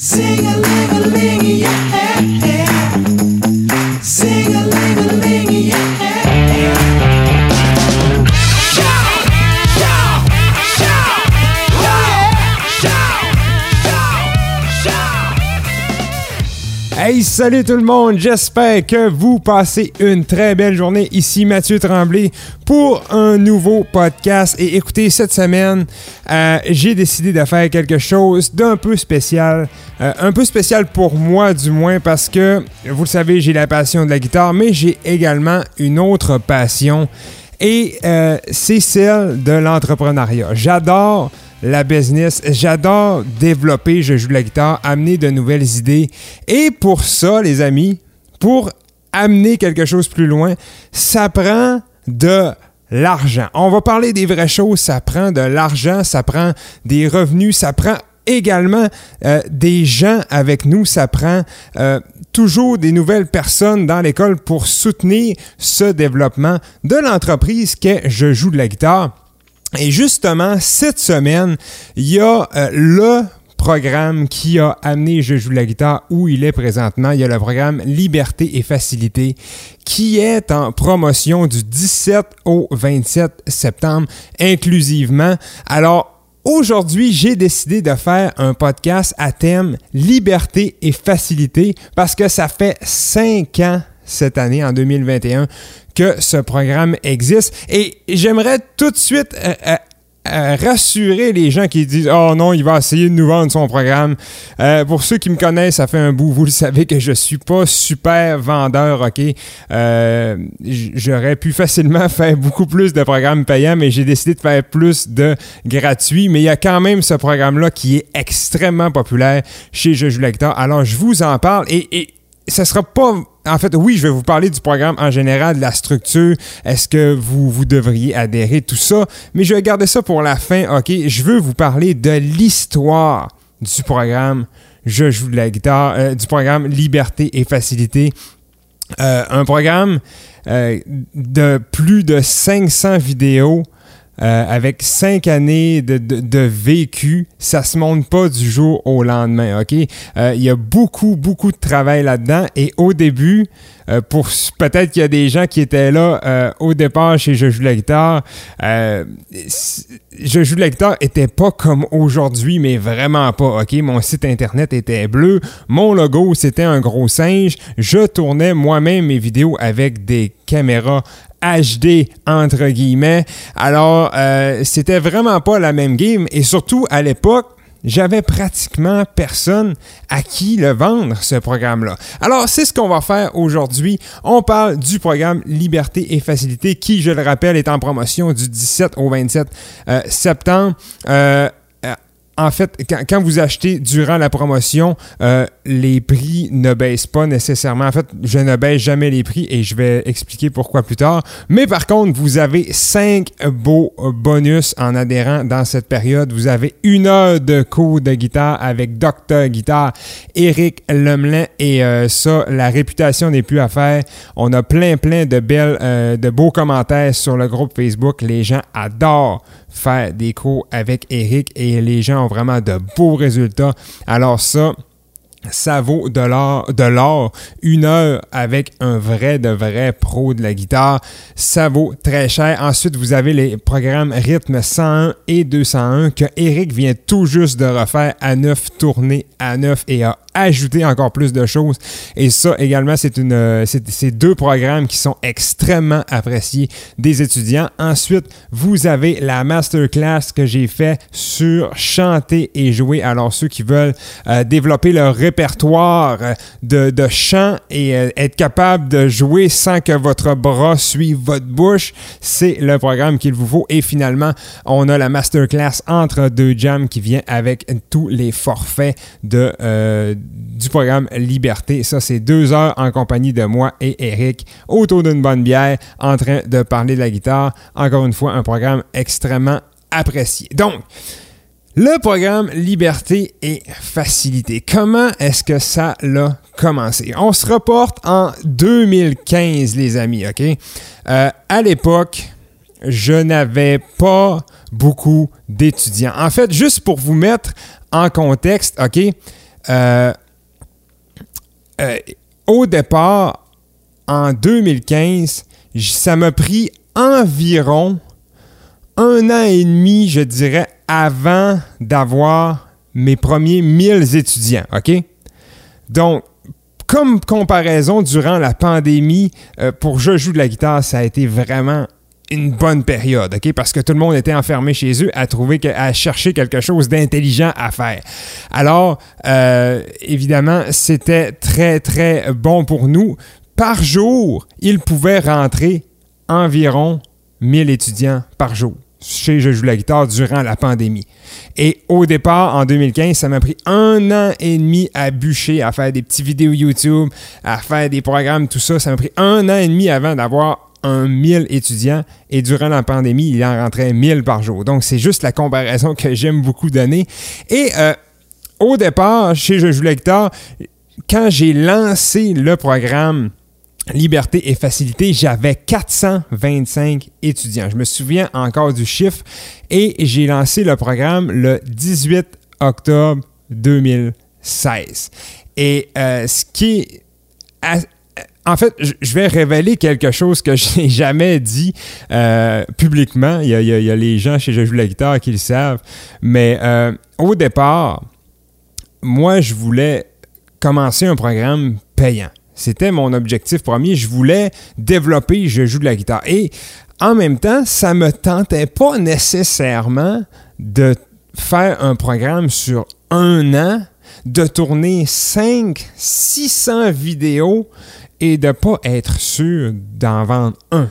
Sing a ling a ling, yeah. Salut tout le monde! J'espère que vous passez une très belle journée. Ici Mathieu Tremblay pour un nouveau podcast. Et écoutez, cette semaine, euh, j'ai décidé de faire quelque chose d'un peu spécial. Euh, un peu spécial pour moi, du moins, parce que, vous le savez, j'ai la passion de la guitare, mais j'ai également une autre passion. Et euh, c'est celle de l'entrepreneuriat. J'adore la business. J'adore développer, je joue de la guitare, amener de nouvelles idées. Et pour ça, les amis, pour amener quelque chose plus loin, ça prend de l'argent. On va parler des vraies choses, ça prend de l'argent, ça prend des revenus, ça prend également euh, des gens avec nous, ça prend euh, toujours des nouvelles personnes dans l'école pour soutenir ce développement de l'entreprise qu'est Je joue de la guitare. Et justement, cette semaine, il y a euh, le programme qui a amené Je joue la guitare où il est présentement. Il y a le programme Liberté et Facilité qui est en promotion du 17 au 27 septembre inclusivement. Alors, Aujourd'hui, j'ai décidé de faire un podcast à thème liberté et facilité parce que ça fait cinq ans cette année, en 2021, que ce programme existe. Et j'aimerais tout de suite euh, euh, euh, rassurer les gens qui disent Oh non, il va essayer de nous vendre son programme. Pour ceux qui me connaissent, ça fait un bout, vous le savez que je suis pas super vendeur, ok? J'aurais pu facilement faire beaucoup plus de programmes payants, mais j'ai décidé de faire plus de gratuits. Mais il y a quand même ce programme-là qui est extrêmement populaire chez Je joue. Alors je vous en parle et, et ça sera pas. En fait, oui, je vais vous parler du programme en général, de la structure. Est-ce que vous, vous devriez adhérer, tout ça. Mais je vais garder ça pour la fin, OK? Je veux vous parler de l'histoire du programme Je joue de la guitare, euh, du programme Liberté et Facilité. Euh, un programme euh, de plus de 500 vidéos euh, avec cinq années de, de, de vécu, ça se monte pas du jour au lendemain, ok? Euh, Il y a beaucoup, beaucoup de travail là-dedans et au début, euh, pour peut-être qu'il y a des gens qui étaient là euh, au départ chez Je joue la guitare, euh, Je joue la guitare était pas comme aujourd'hui, mais vraiment pas, ok? Mon site internet était bleu, mon logo c'était un gros singe, je tournais moi-même mes vidéos avec des caméras HD entre guillemets. Alors, euh, c'était vraiment pas la même game et surtout à l'époque, j'avais pratiquement personne à qui le vendre, ce programme-là. Alors, c'est ce qu'on va faire aujourd'hui. On parle du programme Liberté et Facilité qui, je le rappelle, est en promotion du 17 au 27 euh, septembre. Euh, en fait, quand, quand vous achetez durant la promotion, euh, les prix ne baissent pas nécessairement. En fait, je ne baisse jamais les prix et je vais expliquer pourquoi plus tard. Mais par contre, vous avez cinq beaux bonus en adhérant dans cette période. Vous avez une heure de cours de guitare avec Dr. Guitare, Eric Lemelin et euh, ça, la réputation n'est plus à faire. On a plein, plein de belles, euh, de beaux commentaires sur le groupe Facebook. Les gens adorent faire des cours avec Eric et les gens ont vraiment de beaux résultats. Alors ça, ça vaut de l'or. Une heure avec un vrai de vrai pro de la guitare, ça vaut très cher. Ensuite, vous avez les programmes rythme 101 et 201 que Eric vient tout juste de refaire à neuf, tourner à neuf et a ajouté encore plus de choses. Et ça également, c'est une, euh, deux programmes qui sont extrêmement appréciés des étudiants. Ensuite, vous avez la masterclass que j'ai fait sur chanter et jouer. Alors ceux qui veulent euh, développer leur répertoire de, de chant et euh, être capable de jouer sans que votre bras suive votre bouche, c'est le programme qu'il vous faut. Et finalement, on a la masterclass entre deux jams qui vient avec tous les forfaits euh, du programme Liberté. Ça, c'est deux heures en compagnie de moi et Eric autour d'une bonne bière en train de parler de la guitare. Encore une fois, un programme extrêmement apprécié. Donc, le programme Liberté et Facilité. Comment est-ce que ça l'a commencé? On se reporte en 2015, les amis, OK? Euh, à l'époque, je n'avais pas beaucoup d'étudiants. En fait, juste pour vous mettre en contexte, OK? euh, euh, au départ, en 2015, j- ça m'a pris environ un an et demi, je dirais, avant d'avoir mes premiers 1000 étudiants, OK? Donc, comme comparaison, durant la pandémie, euh, pour Je joue de la guitare, ça a été vraiment une bonne période, OK? Parce que tout le monde était enfermé chez eux à chercher quelque chose d'intelligent à faire. Alors, euh, évidemment, c'était très, très bon pour nous. Par jour, il pouvait rentrer environ 1000 étudiants par jour chez Je joue la guitare durant la pandémie. Et au départ, en 2015, ça m'a pris un an et demi à bûcher, à faire des petits vidéos YouTube, à faire des programmes, tout ça. Ça m'a pris un an et demi avant d'avoir un 1000 étudiants et durant la pandémie, il en rentrait 1000 par jour. Donc, c'est juste la comparaison que j'aime beaucoup donner. Et euh, au départ, chez Je joue la guitare, quand j'ai lancé le programme Liberté et Facilité, j'avais 425 étudiants. Je me souviens encore du chiffre et j'ai lancé le programme le 18 octobre 2016. Et euh, ce qui est... en fait, je- vais révéler quelque chose que je n'ai jamais dit euh, publiquement. Il y, a, il y a- les gens chez Je joue la guitare qui le savent. Mais euh, au départ, moi, je voulais commencer un programme payant. C'était mon objectif premier. Je voulais développer Je joue de la guitare. Et en même temps, ça me tentait pas nécessairement de faire un programme sur un an, de tourner 5, 600 vidéos et de pas être sûr d'en vendre un.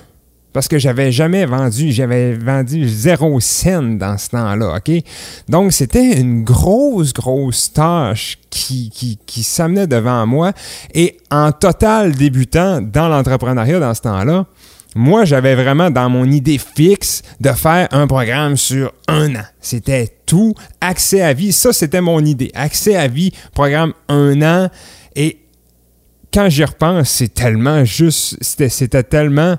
Parce que j'avais jamais vendu, j'avais vendu zéro scène dans ce temps-là, OK? Donc, c'était une grosse, grosse tâche qui, qui, qui s'amenait devant moi. Et en total débutant dans l'entrepreneuriat dans ce temps-là, moi, j'avais vraiment dans mon idée fixe de faire un programme sur un an. C'était tout. Accès à vie, ça, c'était mon idée. Accès à vie, programme un an. Et quand j'y repense, c'est tellement juste, c'était, c'était tellement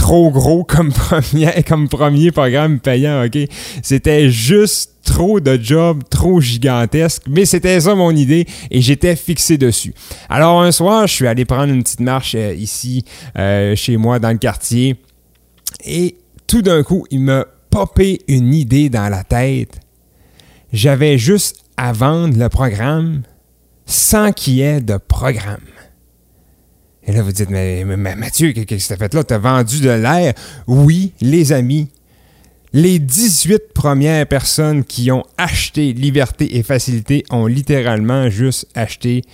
trop gros comme premier, comme premier programme payant, OK? C'était juste trop de job, trop gigantesque, mais c'était ça mon idée et j'étais fixé dessus. Alors un soir, je suis allé prendre une petite marche euh, ici, euh, chez moi, dans le quartier, et tout d'un coup, il m'a popé une idée dans la tête. J'avais juste à vendre le programme sans qu'il y ait de programme. Et là, vous dites, mais, Mathieu, qu'est-ce que tu as fait là? Tu as vendu de l'air? Oui, les amis. Les 18 premières personnes qui ont acheté Liberté et Facilité ont littéralement juste acheté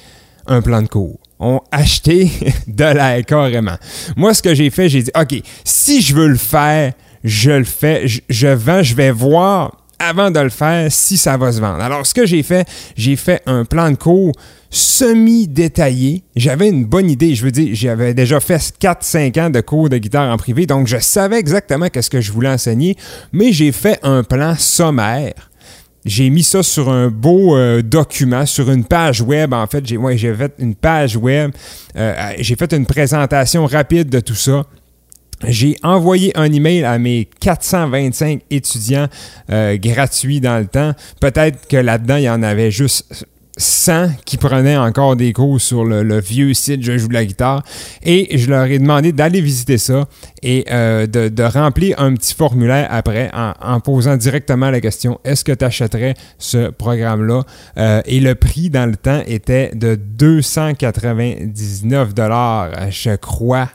un plan de cours. Ont acheté de l'air carrément. Moi, ce que j'ai fait, j'ai dit, OK, si je veux le faire, je le fais, je vends, je vais voir avant de le faire si ça va se vendre. Alors, ce que j'ai fait, j'ai fait un plan de cours semi-détaillé. J'avais une bonne idée. Je veux dire, j'avais déjà fait 4-5 ans de cours de guitare en privé, donc je savais exactement qu'est-ce que je voulais enseigner, mais j'ai fait un plan sommaire. J'ai mis ça sur un beau euh, document, sur une page web. En fait, j'ai fait une page web. Euh, j'ai fait une présentation rapide de tout ça. J'ai envoyé un email à mes 425 étudiants euh, gratuits dans le temps. Peut-être que là-dedans, il y en avait juste 100 qui prenaient encore des cours sur le, vieux site Je joue de la guitare. Et je leur ai demandé d'aller visiter ça et euh, de, remplir un petit formulaire après en, posant directement la question est-ce que tu achèterais ce programme-là? Euh, Et le prix dans le temps était de 299 je crois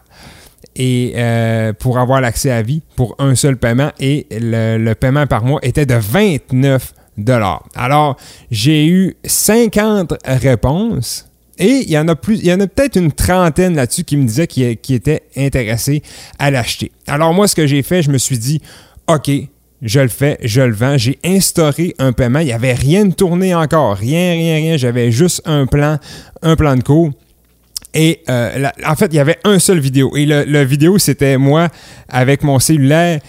et euh, pour avoir l'accès à vie pour un seul paiement et le, paiement par mois était de 29 dollars. Alors, j'ai eu 50 réponses et il y en a plus, il y en a peut-être une trentaine là-dessus qui me disaient qu'ils qu'ils étaient intéressés à l'acheter. Alors moi, ce que j'ai fait, je me suis dit, OK, je le fais, je le vends. J'ai instauré un paiement. Il n'y avait rien de tourné encore. Rien, rien, rien. J'avais juste un plan, un plan de cours. Et euh, en fait, il y avait un seul vidéo. Et le, le vidéo, c'était moi avec mon cellulaire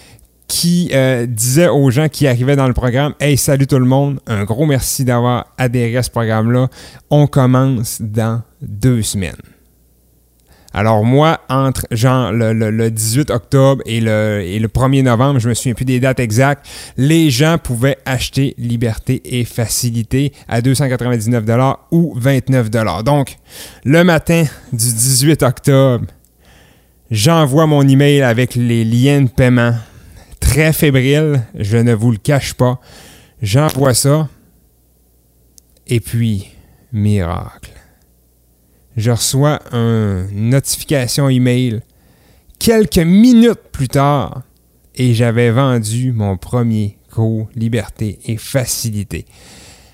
qui euh, disait aux gens qui arrivaient dans le programme Hey, salut tout le monde, un gros merci d'avoir adhéré à ce programme-là. On commence dans deux semaines. Alors moi, entre le, le- le 18 octobre et le, et le 1er novembre, je me souviens plus des dates exactes, les gens pouvaient acheter Liberté et Facilité à 299 ou 29 Donc, le matin du 18 octobre, j'envoie mon email avec les liens de paiement. Très fébrile, je ne vous le cache pas. J'envoie ça. Et puis, miracle. Je reçois une notification email quelques minutes plus tard et j'avais vendu mon premier cours Liberté et Facilité.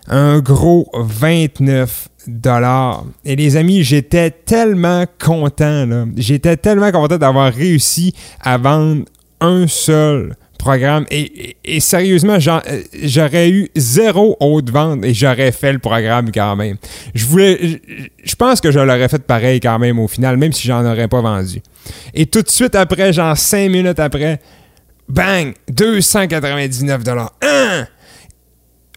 Un gros 29 dollars. Et les amis, j'étais tellement content. J'étais tellement content d'avoir réussi à vendre un seul programme. Et, et- sérieusement, euh, j'aurais eu zéro autre vente et j'aurais fait le programme quand même. Je voulais, je, pense que je l'aurais fait pareil quand même au final, même si j'en aurais pas vendu. Et tout de suite après, genre cinq minutes après, bang, 299 dollars.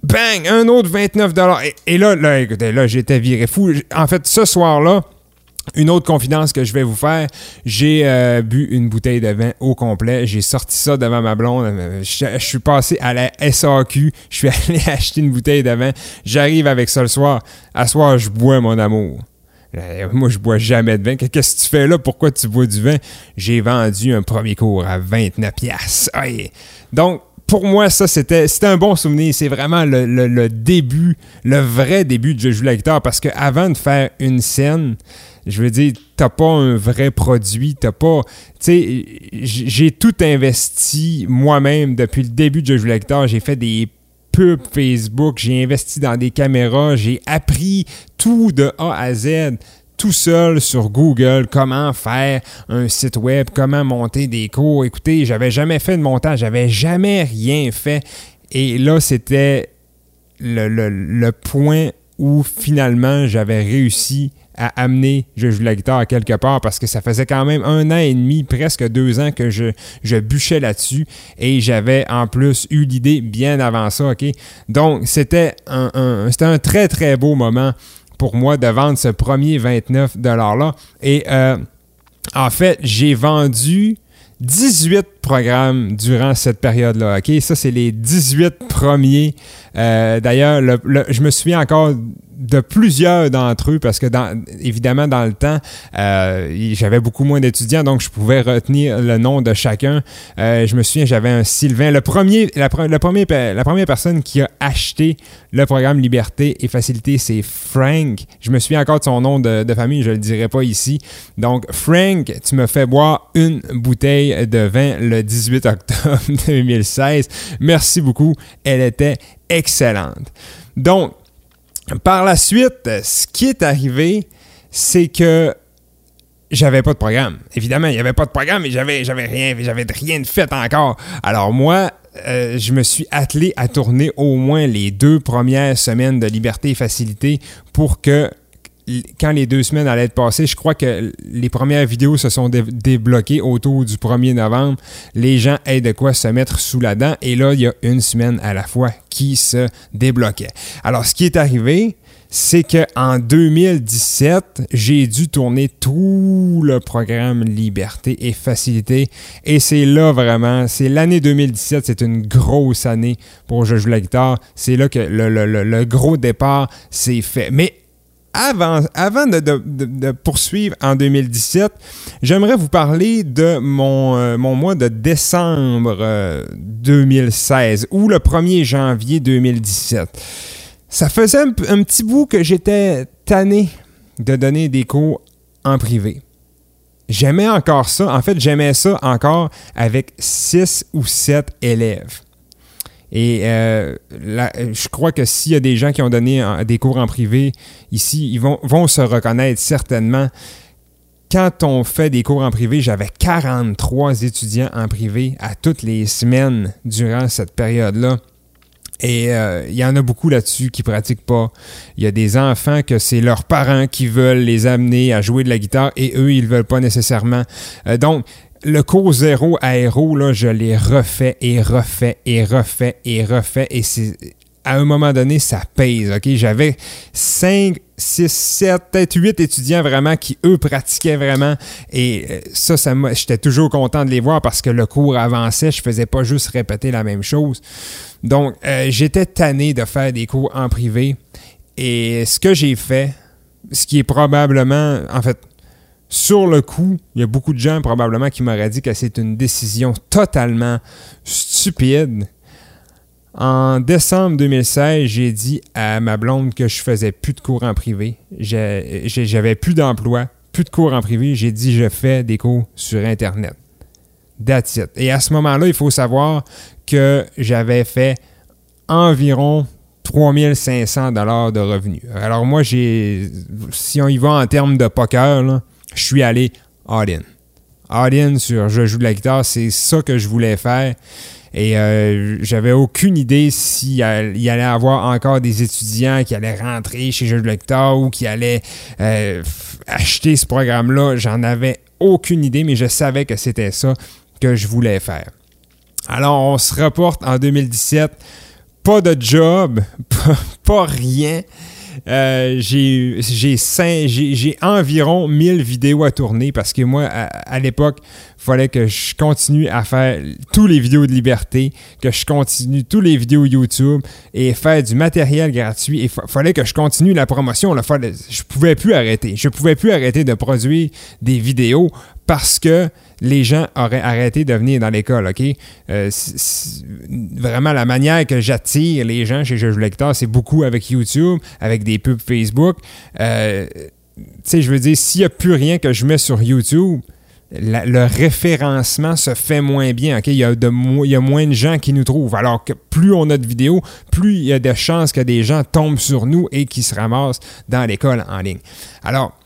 Bang, un autre 29 et, et là, là, écoutez, là, j'étais viré fou. En fait, ce soir-là, une autre confidence que je vais vous faire, j'ai euh, bu une bouteille de vin au complet, j'ai sorti ça devant ma blonde, je, suis passé à la SAQ, je suis allé acheter une bouteille de vin, j'arrive avec ça le soir, à soir je bois mon amour. Euh, Moi, je bois jamais de vin. Qu'est-ce que tu fais là? Pourquoi tu bois du vin? J'ai vendu un premier cours à 29 pièces. Donc, pour moi, ça, c'était c'était un bon souvenir. C'est vraiment le, début, le vrai début de Je joue la guitare. Parce que avant de faire une scène, je veux dire, t'as pas un vrai produit, t'as pas. Tu sais, j'ai tout investi moi-même depuis le début de Je joue la guitare. J'ai fait des pubs Facebook, j'ai investi dans des caméras, j'ai appris tout de A à Z tout seul sur Google comment faire un site web, comment monter des cours. Écoutez, j'avais jamais fait de montage, j'avais jamais rien fait. Et là, c'était le, le- point où finalement j'avais réussi à amener Je joue la guitare quelque part parce que ça faisait quand même un an et demi, presque deux ans que je, je bûchais là-dessus et j'avais en plus eu l'idée bien avant ça, OK? Donc, c'était un, un- c'était un très, très beau moment pour moi de vendre ce premier 29 $-là. Et euh, en fait, j'ai vendu 18 programmes durant cette période-là. OK? Ça, c'est les 18 premiers. Euh, D'ailleurs, le- je me souviens encore de plusieurs d'entre eux parce que, évidemment, dans le temps, euh, j'avais beaucoup moins d'étudiants, donc je pouvais retenir le nom de chacun. Euh, je me souviens, j'avais un Sylvain. Le premier, la, la première personne qui a acheté le programme Liberté et Facilité, c'est Frank. Je me souviens encore de son nom de, de famille, je le dirai pas ici. Donc, Frank, tu me fais boire une bouteille de vin le 18 octobre 2016. Merci beaucoup. Elle était excellente. Donc, par la suite, ce qui est arrivé, c'est que j'avais pas de programme. Évidemment, il n'y avait pas de programme et j'avais, rien, j'avais rien de fait encore. Alors moi, euh, je me suis attelé à tourner au moins les deux premières semaines de liberté et facilité pour que quand les deux semaines allaient être passées, je crois que les premières vidéos se sont dé- débloquées autour du 1er novembre. Les gens aient de quoi se mettre sous la dent. Et là, il y a une semaine à la fois qui se débloquait. Alors, ce qui est arrivé, c'est qu'en 2017, j'ai dû tourner tout le programme Liberté et Facilité. Et c'est là vraiment, c'est l'année 2017, c'est une grosse année pour Je joue la guitare. C'est là que le- le gros départ s'est fait. Mais avant, de, poursuivre en 2017, j'aimerais vous parler de mon, euh, mois de décembre euh, 2016 ou le 1er janvier 2017. Ça faisait un, un petit bout que j'étais tanné de donner des cours en privé. J'aimais encore ça. En fait, j'aimais ça encore avec 6 ou 7 élèves. Et euh, là, je crois que s'il y a des gens qui ont donné des cours en privé ici, ils vont, se reconnaître certainement. Quand on fait des cours en privé, j'avais 43 étudiants en privé à toutes les semaines durant cette période-là. Et euh, il y en a beaucoup là-dessus qui pratiquent pas. Il y a des enfants que c'est leurs parents qui veulent les amener à jouer de la guitare et eux, ils ne veulent pas nécessairement. Euh, donc, le cours zéro aéro, là, je l'ai refait et refait et refait et refait. Et c'est à un moment donné, ça pèse. OK? J'avais 5, 6, 7, peut-être 8 étudiants vraiment qui, eux, pratiquaient vraiment. Et euh, ça, ça j'étais toujours content de les voir parce que le cours avançait. Je faisais pas juste répéter la même chose. Donc, euh, j'étais tanné de faire des cours en privé. Et ce que j'ai fait, ce qui est probablement, en fait, sur le coup, il y a beaucoup de gens probablement qui m'auraient dit que c'est une décision totalement stupide. En décembre 2016, j'ai dit à ma blonde que je faisais plus de cours en privé. J'avais plus d'emploi, plus de cours en privé. J'ai dit je fais des cours sur Internet. That's. Et à ce moment-là, il faut savoir que j'avais fait environ 3500 dollars de revenus. Alors moi, j'ai, si on y va en termes de poker, là, je suis allé all-in. All-in sur je joue de la guitare, c'est ça que je voulais faire. Et euh, j'avais aucune idée s'il y allait avoir encore des étudiants qui allaient rentrer chez Jeux de la guitare ou qui allaient euh, acheter ce programme-là. J'en avais aucune idée, mais je savais que c'était ça que je voulais faire. Alors, on se reporte en 2017. Pas de job, pas rien. Euh, j'ai environ 1000 vidéos à tourner parce que moi, à, à l'époque, il fallait que je continue à faire tous les vidéos de liberté, que je continue tous les vidéos YouTube et faire du matériel gratuit. Il fallait que je continue la promotion. Là, fallait, je pouvais plus arrêter. Je pouvais plus arrêter de produire des vidéos parce que les gens auraient arrêté de venir dans l'école, OK? Euh, vraiment, la manière que j'attire les gens chez Jeux Lecteur, c'est beaucoup avec YouTube, avec des pubs Facebook. Euh, tu sais, je veux dire, s'il n'y a plus rien que je mets sur YouTube, le référencement se fait moins bien. Il, y a de il y a moins de gens qui nous trouvent. Alors que plus on a de vidéos, plus il y a de chances que des gens tombent sur nous et qui se ramassent dans l'école en ligne. Alors,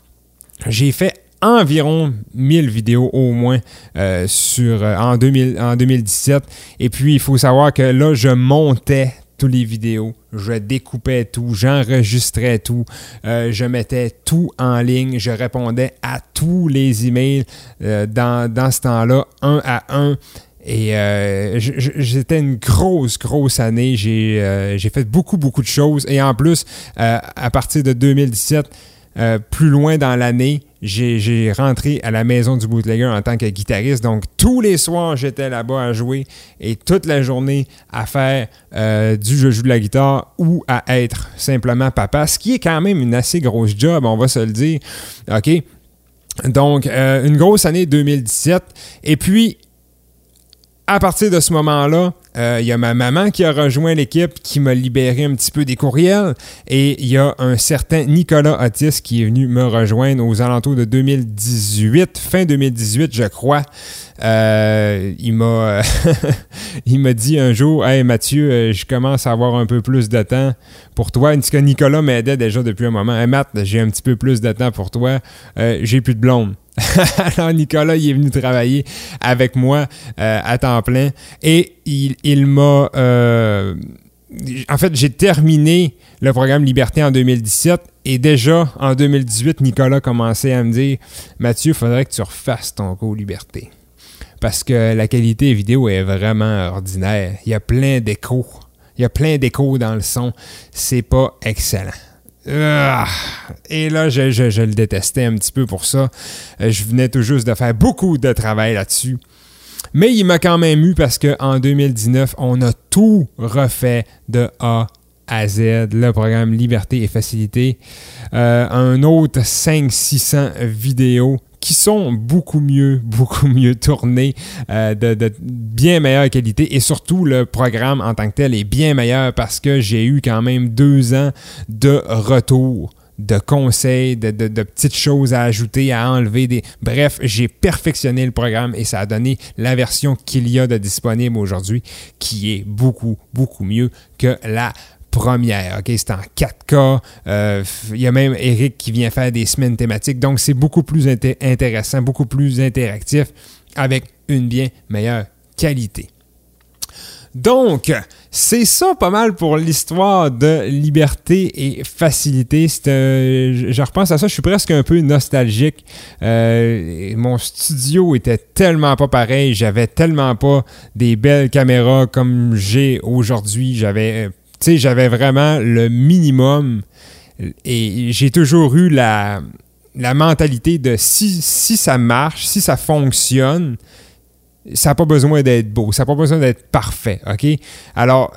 j'ai fait environ 1000 vidéos au moins euh, euh, en, 2000 en 2017. Et puis, il faut savoir que là, je montais toutes les vidéos, je découpais tout, j'enregistrais tout, euh, je mettais tout en ligne, je répondais à tous les emails dans, dans ce temps-là, un à un. Et euh, j'étais une grosse, grosse année. J'ai fait beaucoup, beaucoup de choses. Et en plus, à partir de 2017, euh, plus loin dans l'année, j'ai rentré à la maison du bootlegger en tant que guitariste. Donc, tous les soirs, j'étais là-bas à jouer et toute la journée à faire euh, du je joue de la guitare ou à être simplement papa, ce qui est quand même une assez grosse job, on va se le dire. OK? Donc, euh, une grosse année 2017. Et puis, à partir de ce moment-là, euh, il y a ma maman qui a rejoint l'équipe, qui m'a libéré un petit peu des courriels. Et il y a un certain Nicolas Otis qui est venu me rejoindre aux alentours de 2018, fin 2018, je crois. Euh, il m'a dit un jour Hey Mathieu, euh, je commence à avoir un peu plus de temps pour toi. Nicolas m'aidait déjà depuis un moment. Hey Matt, j'ai un petit peu plus de temps pour toi. Euh, j'ai plus de blonde. Alors Nicolas, il est venu travailler avec moi euh, à temps plein et il, il m'a... euh, en fait, j'ai terminé le programme Liberté en 2017 et déjà en 2018, Nicolas commençait à me dire Mathieu, il faudrait que tu refasses ton cours Liberté. Parce que la qualité vidéo est vraiment ordinaire. Il y a plein d'échos. Il y a plein d'échos dans le son. C'est pas excellent. Ah! Et là, je, le détestais un petit peu pour ça. Euh, Je venais tout juste de faire beaucoup de travail là-dessus. Mais il m'a quand même eu parce qu'en 2019, on a tout refait de A à Z, le programme Liberté et Facilité. Euh, un autre 500-600 vidéos qui sont beaucoup mieux, beaucoup mieux tournées, euh, de, bien meilleure qualité et surtout le programme en tant que tel est bien meilleur parce que j'ai eu quand même deux ans de retour de conseils, de, petites choses à ajouter, à enlever. Bref, j'ai perfectionné le programme et ça a donné la version qu'il y a de disponible aujourd'hui qui est beaucoup, beaucoup mieux que la première. OK, c'est en 4K. Euh, Il y a même Eric qui vient faire des semaines thématiques. Donc, c'est beaucoup plus inté- intéressant, beaucoup plus interactif avec une bien meilleure qualité. Donc, c'est ça pas mal pour l'histoire de liberté et facilité. Euh, je repense à ça, je suis presque un peu nostalgique. Euh, mon studio était tellement pas pareil, j'avais tellement pas des belles caméras comme j'ai aujourd'hui. J'avais sais, j'avais vraiment le minimum et j'ai toujours eu la, mentalité de si, si ça marche, si ça fonctionne, ça n'a pas besoin d'être beau, ça n'a pas besoin d'être parfait, OK? Alors,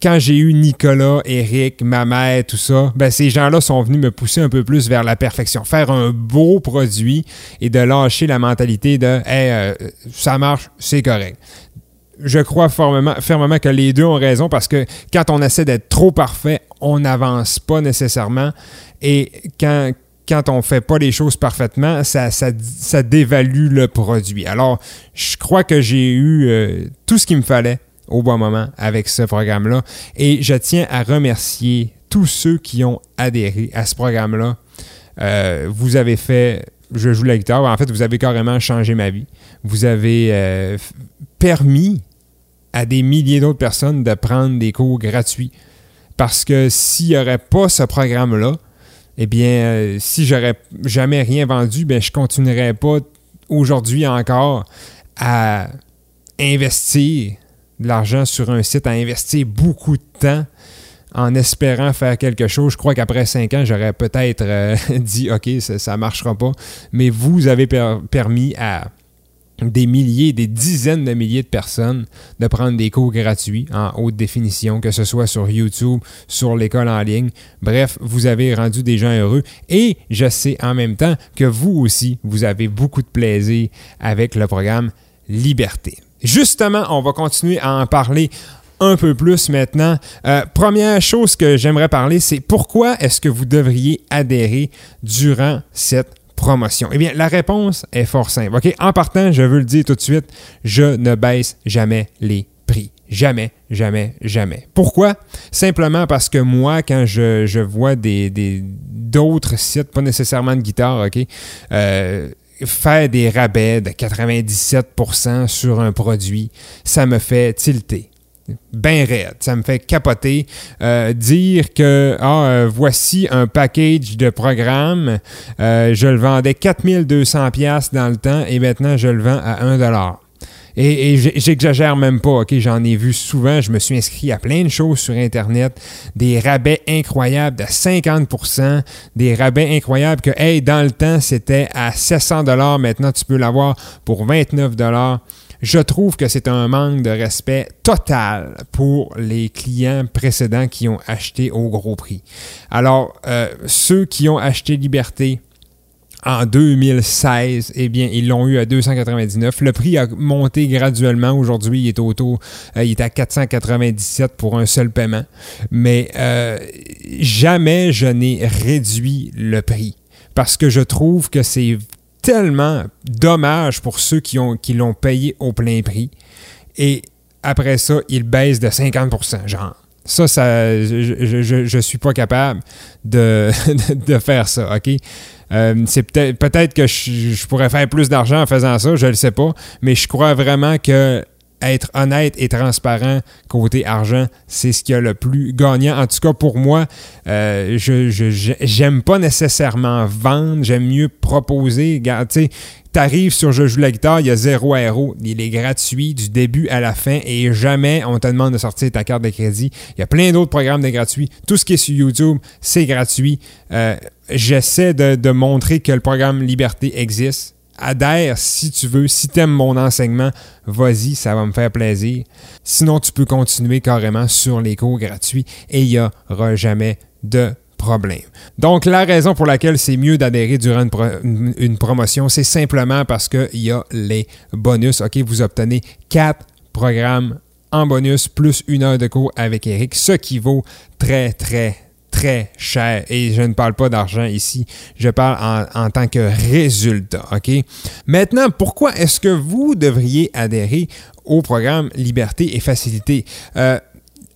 quand j'ai eu Nicolas, Eric, ma mère, tout ça, ben ces gens-là sont venus me pousser un peu plus vers la perfection, faire un beau produit et de lâcher la mentalité de hey, euh, ça marche, c'est correct. Je crois fermement, que les deux ont raison parce que quand on essaie d'être trop parfait, on n'avance pas nécessairement. Et quand, quand on fait pas les choses parfaitement, ça, ça, ça dévalue le produit. Alors, je crois que j'ai eu euh, tout ce qu'il me fallait au bon moment avec ce programme-là. Et je tiens à remercier tous ceux qui ont adhéré à ce programme-là. Euh, vous avez fait, je joue la guitare, en fait, vous avez carrément changé ma vie. Vous avez euh, permis à des milliers d'autres personnes de prendre des cours gratuits. Parce que s'il n'y aurait pas ce programme-là, eh bien, euh, si j'aurais jamais rien vendu, ben, je continuerais pas aujourd'hui encore à investir de l'argent sur un site, à investir beaucoup de temps en espérant faire quelque chose. Je crois qu'après cinq ans, j'aurais peut-être euh, dit OK, ça ne marchera pas. Mais vous avez per- permis à des milliers, des dizaines de milliers de personnes de prendre des cours gratuits en haute définition, que ce soit sur YouTube, sur l'école en ligne. Bref, vous avez rendu des gens heureux et je sais en même temps que vous aussi, vous avez beaucoup de plaisir avec le programme Liberté. Justement, on va continuer à en parler un peu plus maintenant. Euh, première chose que j'aimerais parler, c'est pourquoi est-ce que vous devriez adhérer durant cette promotion? Eh bien, la réponse est fort simple. En partant, je veux le dire tout de suite, je ne baisse jamais les prix. Jamais, jamais, jamais. Pourquoi? Simplement parce que moi, quand je, vois des, des- d'autres sites, pas nécessairement de guitare, OK? euh, faire des rabais de 97% sur un produit, ça me fait tilter. Ben raide, ça me fait capoter. Euh, dire que ah, euh, voici un package de programme, euh, je le vendais 4200 pièces dans le temps et maintenant je le vends à 1 dollar. Et, et j'ai- j'exagère même pas, ok? J'en ai vu souvent. Je me suis inscrit à plein de choses sur Internet. Des rabais incroyables de 50%, des rabais incroyables que, hey, dans le temps, c'était à 700 Maintenant, tu peux l'avoir pour 29 je trouve que c'est un manque de respect total pour les clients précédents qui ont acheté au gros prix. Alors, euh, ceux qui ont acheté Liberté, en 2016, eh bien, ils l'ont eu à 299. Le prix a monté graduellement. Aujourd'hui, il est autour, euh, il est à 497 pour un seul paiement. Mais euh, jamais je n'ai réduit le prix parce que je trouve que c'est tellement dommage pour ceux qui ont l'ont payé au plein prix. Et après ça, ils baissent de 50%, genre. Ça, ça je, je suis pas capable de, faire ça, OK? Euh, c'est peut-être que je, je pourrais faire plus d'argent en faisant ça, je le sais pas, mais je crois vraiment que être honnête et transparent côté argent, c'est ce qui a le plus gagnant. En tout cas, pour moi, euh, je j'aime pas nécessairement vendre, j'aime mieux proposer. Tu t'arrives sur Je joue la guitare, il y a zéro héros. Il est gratuit du début à la fin et jamais on te demande de sortir ta carte de crédit. Il y a plein d'autres programmes de gratuits. Tout ce qui est sur YouTube, c'est gratuit. Euh, J'essaie de montrer que le programme Liberté existe. Adhère si tu veux. Si tu aimes mon enseignement, vas-y, ça va me faire plaisir. Sinon, tu peux continuer carrément sur les cours gratuits et il n'y aura jamais de problème. Donc, la raison pour laquelle c'est mieux d'adhérer durant une promotion, c'est simplement parce qu'il y a les bonus. OK, vous obtenez quatre programmes en bonus plus une heure de cours avec Eric, ce qui vaut très, très, très cher. Et je ne parle pas d'argent ici, je parle en, tant que résultat. OK? Maintenant, pourquoi est-ce que vous devriez adhérer au programme Liberté et Facilité? Euh,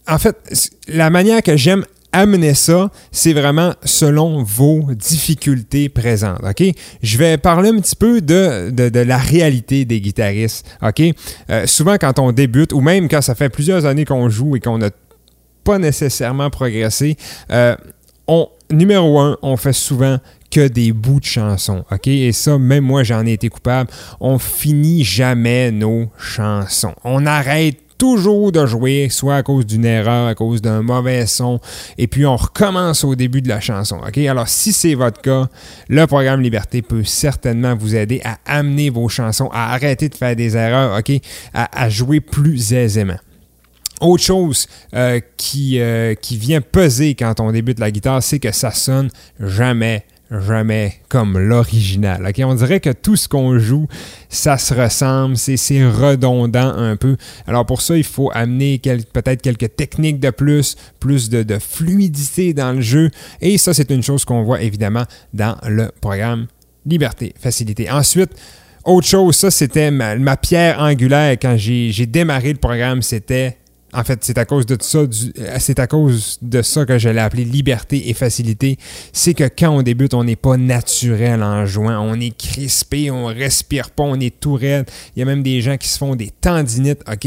en fait, la manière que j'aime amener ça, c'est vraiment selon vos difficultés présentes. OK? Je vais parler un petit peu de, de, la réalité des guitaristes. OK? Euh, souvent, quand on débute, ou même quand ça fait plusieurs années qu'on joue et qu'on n'a pas nécessairement progressé, euh, numéro un, on fait souvent que des bouts de chansons, ok? Et ça, même moi, j'en ai été coupable. On finit jamais nos chansons. On arrête toujours de jouer, soit à cause d'une erreur, à cause d'un mauvais son, et puis on recommence au début de la chanson. OK? Alors, si c'est votre cas, le programme Liberté peut certainement vous aider à amener vos chansons, à arrêter de faire des erreurs, OK? À jouer plus aisément. Autre chose euh, qui, euh, qui vient peser quand on débute la guitare, c'est que ça sonne jamais jamais comme l'original. On dirait que tout ce qu'on joue, ça se ressemble, c'est redondant un peu. Alors pour ça, il faut amener peut-être quelques techniques de plus, plus de, fluidité dans le jeu. Et ça, c'est une chose qu'on voit évidemment dans le programme Liberté, Facilité. Ensuite, autre chose, ça c'était ma, pierre angulaire quand j'ai démarré le programme, c'était en fait, c'est à cause de ça, du- euh, c'est à cause de ça que je l'ai appelé liberté et facilité. C'est que quand on débute, on n'est pas naturel en jouant. On est crispé, on respire pas, on est tout raide. Il y a même des gens qui se font des tendinites, OK?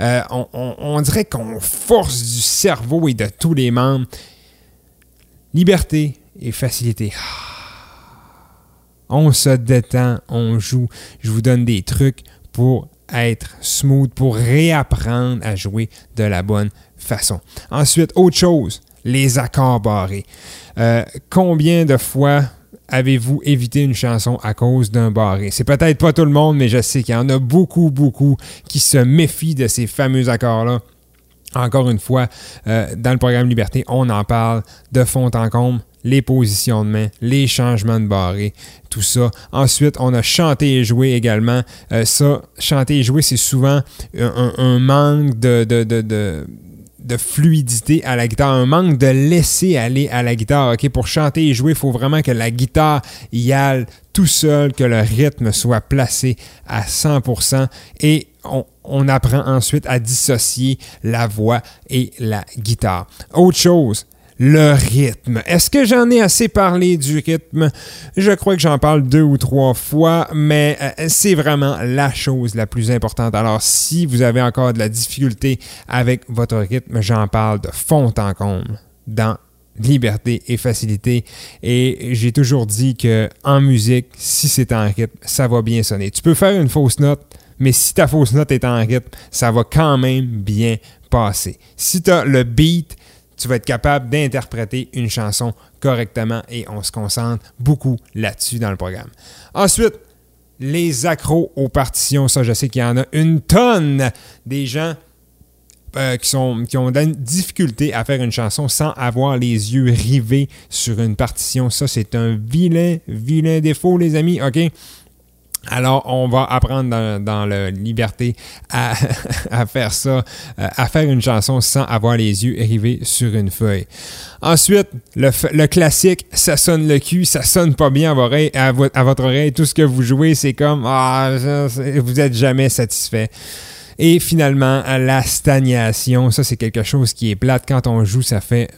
Euh, on, dirait qu'on force du cerveau et de tous les membres. Liberté et facilité. On se détend, on joue. Je vous donne des trucs pour être smooth, pour réapprendre à jouer de la bonne façon. Ensuite, autre chose, les accords barrés. Euh, combien de fois avez-vous évité une chanson à cause d'un barré? C'est peut-être pas tout le monde, mais je sais qu'il y en a beaucoup, beaucoup qui se méfient de ces fameux accords-là. Encore une fois, euh, dans le programme Liberté, on en parle de fond en comble, les positions de main, les changements de barré, tout ça. Ensuite, on a chanté et joué également. Euh, ça, chanter et jouer, c'est souvent un, un- manque de- de fluidité à la guitare, un manque de laisser aller à la guitare. Pour chanter et jouer, il faut vraiment que la guitare y aille tout seul, que le rythme soit placé à 100% et on apprend ensuite à dissocier la voix et la guitare. Autre chose, le rythme. Est-ce que j'en ai assez parlé du rythme? Je crois que j'en parle deux ou trois fois, mais euh, c'est vraiment la chose la plus importante. Alors, si vous avez encore de la difficulté avec votre rythme, j'en parle de fond en comble dans liberté et facilité. Et j'ai toujours dit que en musique, si c'est en rythme, ça va bien sonner. Tu peux faire une fausse note, mais si ta fausse note est en rythme, ça va quand même bien passer. Si tu as le beat, tu vas être capable d'interpréter une chanson correctement et on se concentre beaucoup là-dessus dans le programme. Ensuite, les accros aux partitions, ça je sais qu'il y en a une tonne des gens euh, qui, qui ont de la difficulté à faire une chanson sans avoir les yeux rivés sur une partition. Ça, c'est un vilain, vilain défaut, les amis, OK? Alors, on va apprendre dans, la liberté à, faire ça, euh, à faire une chanson sans avoir les yeux rivés sur une feuille. Ensuite, le, classique, ça sonne le cul, ça sonne pas bien à, votre oreille. Tout ce que vous jouez, c'est comme, ah, vous êtes jamais satisfait. Et finalement, la stagnation, ça c'est quelque chose qui est plate quand on joue, ça fait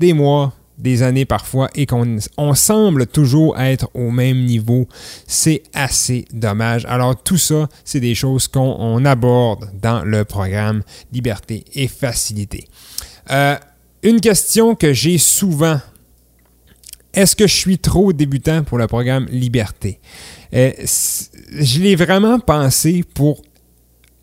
des mois, des années parfois, et qu'on on semble toujours être au même niveau. C'est assez dommage. Alors tout ça, c'est des choses qu'on on aborde dans le programme Liberté et Facilité. Euh, une question que j'ai souvent. Est-ce que je suis trop débutant pour le programme Liberté? Euh, je l'ai vraiment pensé pour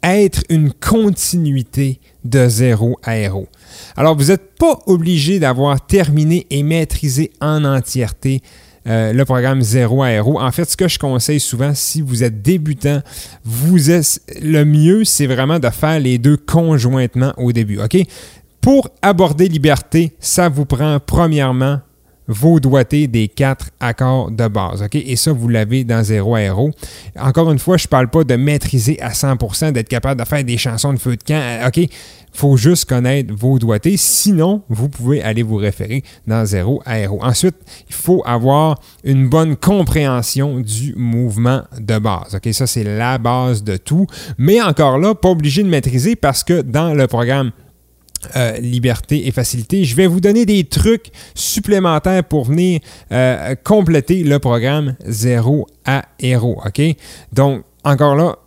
être une continuité de zéro à héros. Alors, vous n'êtes pas obligé d'avoir terminé et maîtrisé en entièreté euh, le programme zéro à. En fait, ce que je conseille souvent, si vous êtes débutant, vous le mieux, c'est vraiment de faire les deux conjointement au début. OK? Pour aborder liberté, ça vous prend premièrement vos doigtés des quatre accords de base. Et ça, vous l'avez dans 0 à héros. Encore une fois, je ne parle pas de maîtriser à 100%, d'être capable de faire des chansons de feu de camp. Euh, OK? faut juste connaître vos doigtés. Sinon, vous pouvez aller vous référer dans 0 à héros. Ensuite, il faut avoir une bonne compréhension du mouvement de base. Ça, c'est la base de tout. Mais encore là, pas obligé de maîtriser parce que dans le programme euh, liberté et facilité. Je vais vous donner des trucs supplémentaires pour venir euh, compléter le programme 0 à héros. Donc, encore là,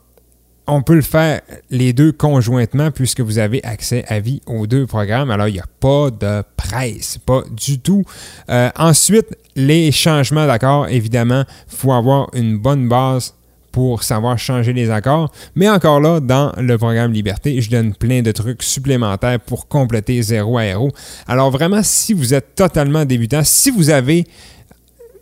on peut le faire les deux conjointement puisque vous avez accès à vie aux deux programmes. Alors, il n'y a pas de presse, pas du tout. Euh, ensuite, les changements d'accord, évidemment, il faut avoir une bonne base pour savoir changer les accords. Mais encore là, dans le programme Liberté, je donne plein de trucs supplémentaires pour compléter zéro à héros. Alors vraiment, si vous êtes totalement débutant, si vous avez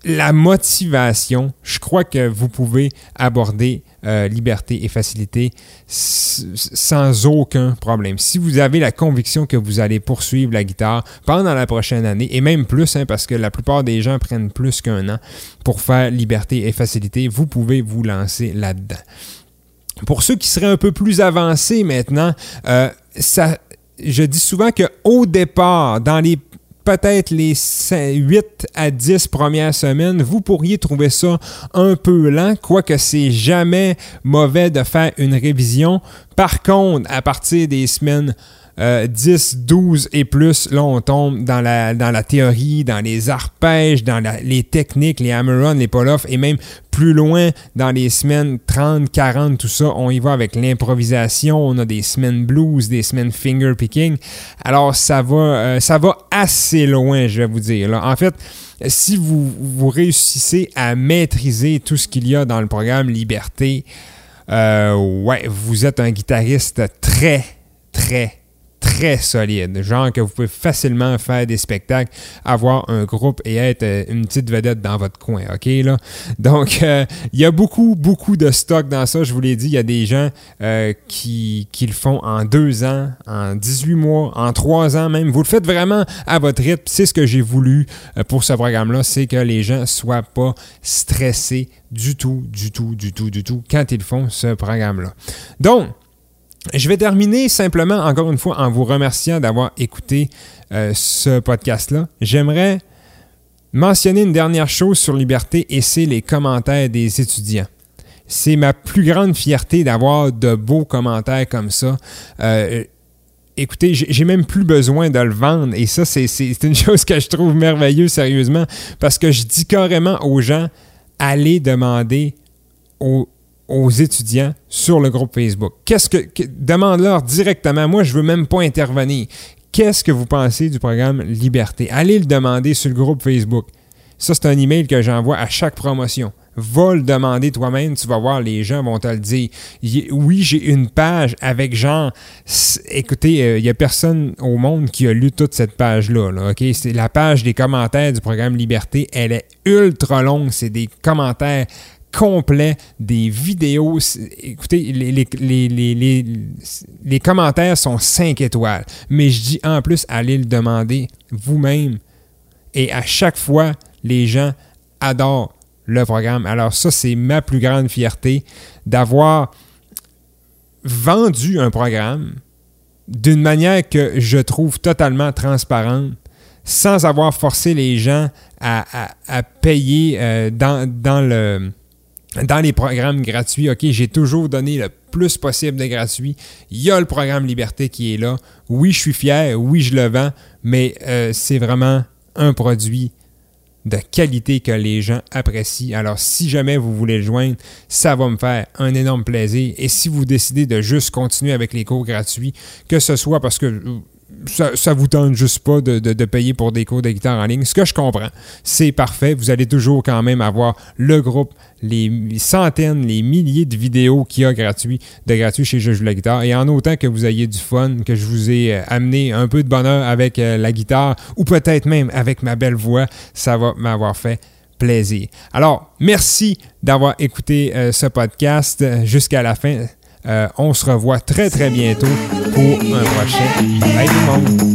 la motivation, je crois que vous pouvez aborder euh, liberté et facilité sans aucun problème. Si vous avez la conviction que vous allez poursuivre la guitare pendant la prochaine année, et même plus, hein, parce que la plupart des gens prennent plus qu'un an pour faire liberté et facilité, vous pouvez vous lancer là-dedans. Pour ceux qui seraient un peu plus avancés maintenant, euh, ça, je dis souvent qu'au départ, dans les peut-être les 8 à 10 premières semaines, vous pourriez trouver ça un peu lent, quoique c'est jamais mauvais de faire une révision. Par contre, à partir des semaines 10, euh, 12 et plus, là, on tombe dans la, dans la théorie, dans les arpèges, dans les techniques, les hammer-on, les pull-off, et même plus loin dans les semaines 30, 40, tout ça, on y va avec l'improvisation, on a des semaines blues, des semaines finger picking. Alors, ça va, euh, ça va assez loin, je vais vous dire. Là. En fait, si vous, vous réussissez à maîtriser tout ce qu'il y a dans le programme Liberté, euh, ouais, vous êtes un guitariste très, très, très solide, genre que vous pouvez facilement faire des spectacles, avoir un groupe et être euh, une petite vedette dans votre coin, ok là? Donc euh, il y a beaucoup beaucoup de stock dans ça. Je vous l'ai dit, il y a des gens euh, qui, qui, le font en deux ans, en 18 mois, en trois ans même. Vous le faites vraiment à votre rythme. C'est ce que j'ai voulu pour ce programme-là, c'est que les gens soient pas stressés du tout, du tout, du tout, du tout quand ils font ce programme-là. Donc je vais terminer simplement, encore une fois, en vous remerciant d'avoir écouté euh, ce podcast-là. J'aimerais mentionner une dernière chose sur Liberté et c'est les commentaires des étudiants. C'est ma plus grande fierté d'avoir de beaux commentaires comme ça. Euh, écoutez, j'ai même plus besoin de le vendre et ça, c'est une chose que je trouve merveilleuse, sérieusement, parce que je dis carrément aux gens, allez demander aux aux étudiants sur le groupe Facebook. Qu'est-ce que, demande-leur directement. Moi, je veux même pas intervenir. Qu'est-ce que vous pensez du programme Liberté? Allez le demander sur le groupe Facebook. Ça, c'est un email que j'envoie à chaque promotion. Va le demander toi-même, tu vas voir, les gens vont te le dire. Oui, j'ai une page avec genre, écoutez, euh, il n'y a personne au monde qui a lu toute cette page-là. C'est la page des commentaires du programme Liberté. Elle est ultra longue. C'est des commentaires complet, des vidéos. Écoutez, les, commentaires sont 5 étoiles. Mais je dis en plus, allez le demander vous-même. Et à chaque fois, les gens adorent le programme. Alors ça, c'est ma plus grande fierté d'avoir vendu un programme d'une manière que je trouve totalement transparente, sans avoir forcé les gens à, payer euh, dans, dans le dans les programmes gratuits, OK, j'ai toujours donné le plus possible de gratuit. Il y a le programme Liberté qui est là. Oui, je suis fier, oui, je le vends, mais euh, c'est vraiment un produit de qualité que les gens apprécient. Alors, si jamais vous voulez le joindre, ça va me faire un énorme plaisir. Et si vous décidez de juste continuer avec les cours gratuits, que ce soit parce que ça, ça vous tente juste pas de, payer pour des cours de guitare en ligne. Ce que je comprends, c'est parfait. Vous allez toujours quand même avoir le groupe, les centaines, les milliers de vidéos qu'il y a gratuits, de gratuits chez Je joue la guitare. Et en autant que vous ayez du fun, que je vous ai euh, amené un peu de bonheur avec euh, la guitare ou peut-être même avec ma belle voix, ça va m'avoir fait plaisir. Alors, merci d'avoir écouté euh, ce podcast jusqu'à la fin. Euh, on se revoit très très bientôt pour un prochain Bye tout le monde!